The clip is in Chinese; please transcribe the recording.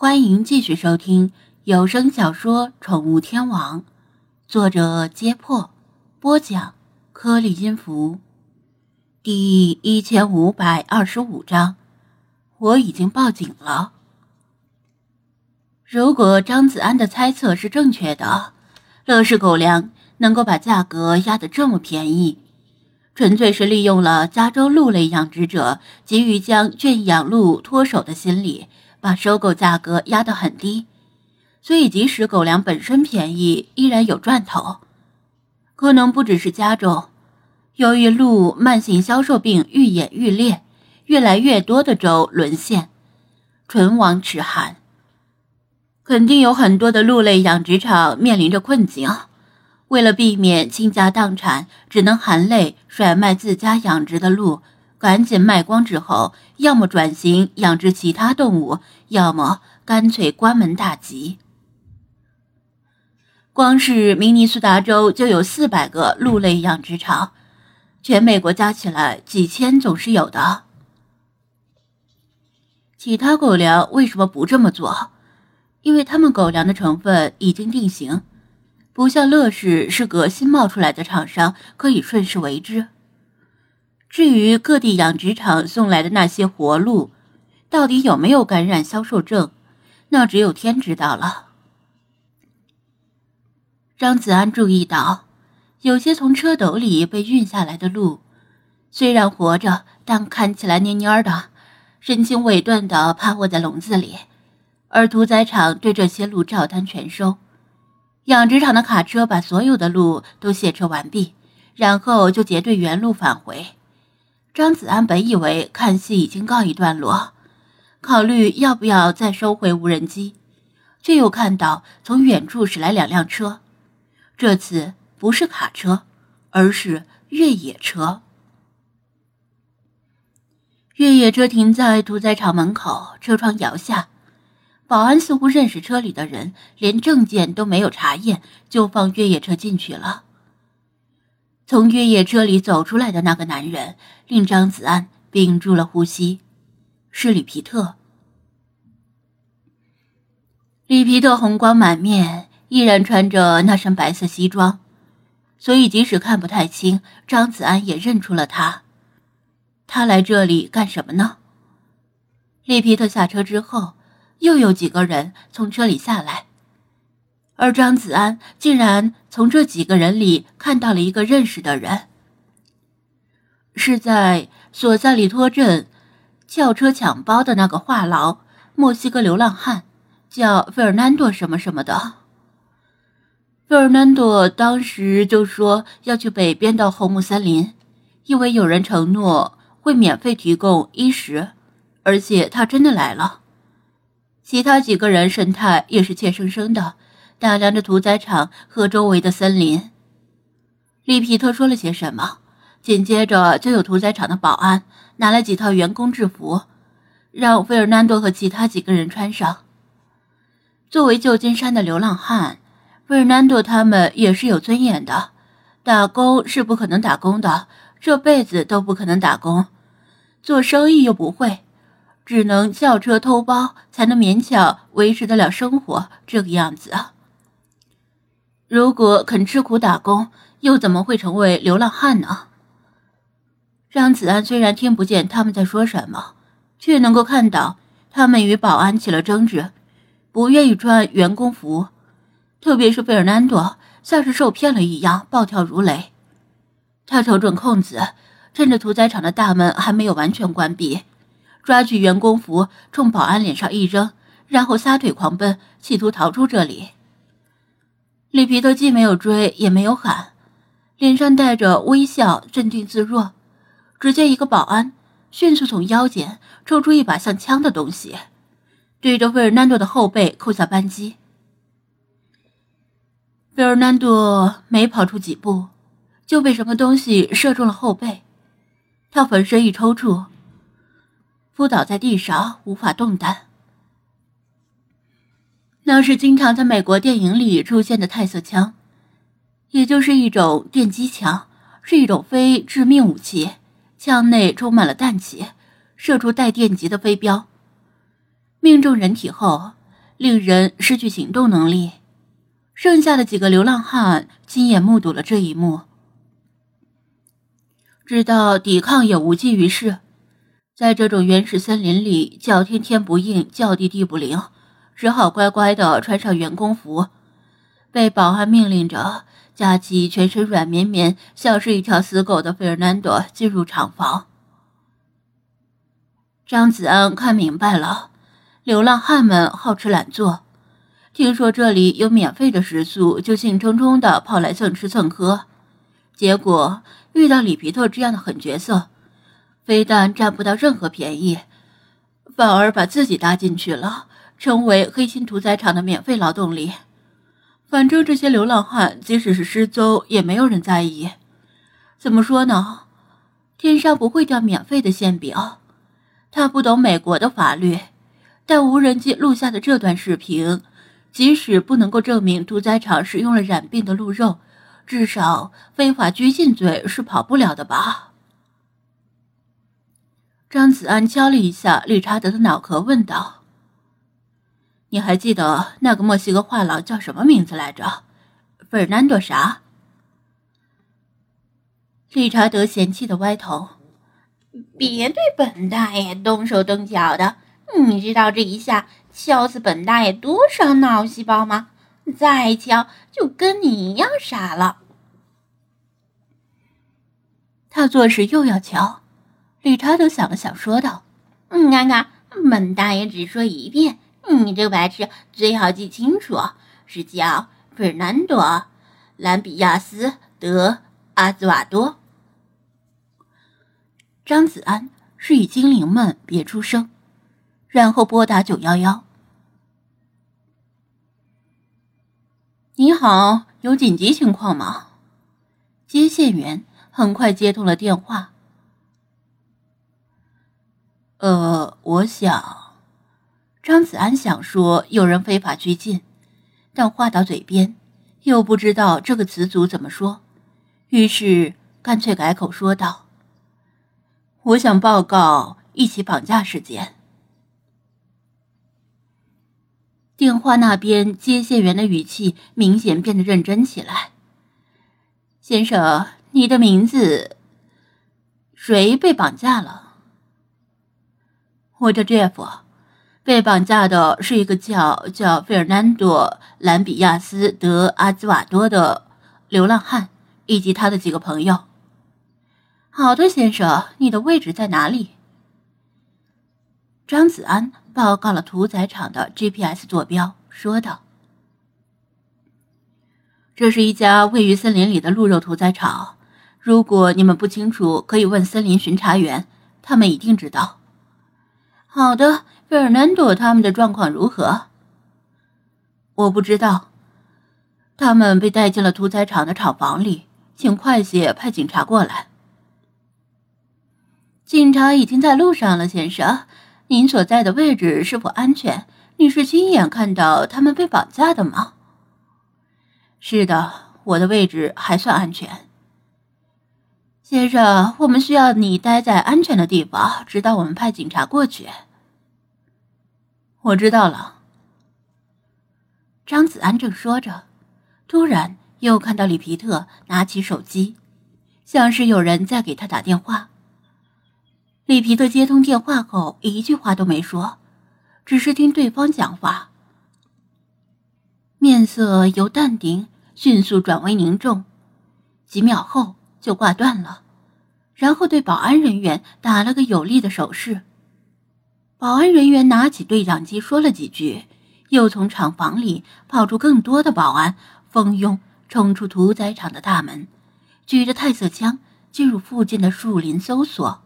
欢迎继续收听有声小说《宠物天王》，作者：揭破，播讲：颗粒音符，第一千五百二十五章。我已经报警了。如果张子安的猜测是正确的，乐视狗粮能够把价格压得这么便宜，纯粹是利用了加州鹿类养殖者急于将圈养鹿脱手的心理。把收购价格压得很低，所以即使狗粮本身便宜，依然有赚头。可能不只是加州，由于鹿慢性消瘦病愈演愈烈，越来越多的州沦陷，唇亡齿寒。肯定有很多的鹿类养殖场面临着困境，为了避免倾家荡产，只能含泪甩卖自家养殖的鹿。赶紧卖光之后，要么转型养殖其他动物，要么干脆关门大吉。光是明尼苏达州就有四百个鹿类养殖场，全美国加起来几千总是有的。其他狗粮为什么不这么做？因为他们狗粮的成分已经定型，不像乐视是个新冒出来的厂商，可以顺势为之。至于各地养殖场送来的那些活鹿，到底有没有感染销售证，那只有天知道了。张子安注意到，有些从车斗里被运下来的鹿，虽然活着，但看起来蔫蔫的，神情委顿的趴卧在笼子里，而屠宰场对这些鹿照单全收。养殖场的卡车把所有的鹿都卸车完毕，然后就结队原路返回。张子安本以为看戏已经告一段落，考虑要不要再收回无人机，却又看到从远处驶来两辆车，这次不是卡车，而是越野车。越野车停在屠宰场门口，车窗摇下，保安似乎认识车里的人，连证件都没有查验，就放越野车进去了。从越野车里走出来的那个男人令张子安屏住了呼吸，是里皮特。里皮特红光满面，依然穿着那身白色西装，所以即使看不太清，张子安也认出了他。他来这里干什么呢？里皮特下车之后，又有几个人从车里下来。而张子安竟然从这几个人里看到了一个认识的人，是在索萨里托镇轿车抢包的那个话痨墨西哥流浪汉，叫费尔南多什么什么的。费尔南多当时就说要去北边的红木森林，因为有人承诺会免费提供衣食，而且他真的来了。其他几个人神态也是怯生生的。打量着屠宰场和周围的森林，利皮特说了些什么？紧接着就有屠宰场的保安拿来几套员工制服，让费尔南多和其他几个人穿上。作为旧金山的流浪汉，费尔南多他们也是有尊严的。打工是不可能打工的，这辈子都不可能打工。做生意又不会，只能叫车偷包，才能勉强维持得了生活。这个样子。如果肯吃苦打工，又怎么会成为流浪汉呢？张子安虽然听不见他们在说什么，却能够看到他们与保安起了争执，不愿意穿员工服，特别是费尔南多，像是受骗了一样暴跳如雷。他瞅准空子，趁着屠宰场的大门还没有完全关闭，抓取员工服冲保安脸上一扔，然后撒腿狂奔，企图逃出这里。里皮特既没有追，也没有喊，脸上带着微笑，镇定自若。只见一个保安迅速从腰间抽出一把像枪的东西，对着费尔南多的后背扣下扳机。费尔南多没跑出几步，就被什么东西射中了后背，他浑身一抽搐，扑倒在地上，无法动弹。那是经常在美国电影里出现的泰瑟枪，也就是一种电击枪，是一种非致命武器。枪内充满了氮气，射出带电极的飞镖。命中人体后，令人失去行动能力。剩下的几个流浪汉亲眼目睹了这一幕，知道抵抗也无济于事。在这种原始森林里，叫天天不应，叫地地不灵，只好乖乖的穿上员工服，被保安命令着架起全身软绵绵、像是一条死狗的费尔南多进入厂房。张子安看明白了，流浪汉们好吃懒做。听说这里有免费的食宿，就兴冲冲的跑来蹭吃蹭喝，结果遇到里皮特这样的狠角色，非但占不到任何便宜，反而把自己搭进去了，成为黑心屠宰场的免费劳动力。反正这些流浪汉即使是失踪，也没有人在意。怎么说呢？天上不会掉免费的馅饼。他不懂美国的法律，但无人机录下的这段视频。即使不能够证明屠宰场使用了染病的鹿肉，至少非法拘禁罪是跑不了的吧？张子安敲了一下理查德的脑壳，问道：“你还记得那个墨西哥话痨叫什么名字来着？费尔南多啥？”理查德嫌弃的歪头：“别对本大爷动手动脚的，你知道这一下。”敲死本大爷多少脑细胞吗？再敲就跟你一样傻了。他做事又要敲，理查德想了想，说道：“你看看，本大爷只说一遍，你这个白痴最好记清楚，是叫费尔南多·兰比亚斯·德·阿兹瓦多。”张子安示意精灵们别出声，然后拨打九幺幺。你好，有紧急情况吗？接线员很快接通了电话。呃，我想，张子安想说有人非法拘禁，但话到嘴边又不知道这个词组怎么说，于是干脆改口说道：“我想报告一起绑架事件。”电话那边接线员的语气明显变得认真起来。先生，你的名字？谁被绑架了？我叫 Jeff，被绑架的是一个叫叫费尔南多·兰比亚斯·德·阿兹瓦多的流浪汉以及他的几个朋友。好的，先生，你的位置在哪里？张子安。报告了屠宰场的 GPS 坐标，说道：“这是一家位于森林里的鹿肉屠宰场。如果你们不清楚，可以问森林巡查员，他们一定知道。”好的，费尔南多他们的状况如何？我不知道。他们被带进了屠宰场的厂房里，请快些派警察过来。警察已经在路上了，先生。您所在的位置是否安全？你是亲眼看到他们被绑架的吗？是的，我的位置还算安全。先生，我们需要你待在安全的地方，直到我们派警察过去。我知道了。张子安正说着，突然又看到里皮特拿起手机，像是有人在给他打电话。里皮特接通电话后，一句话都没说，只是听对方讲话，面色由淡定迅速转为凝重，几秒后就挂断了，然后对保安人员打了个有力的手势。保安人员拿起对讲机说了几句，又从厂房里跑出更多的保安，蜂拥冲出屠宰场的大门，举着泰瑟枪进入附近的树林搜索。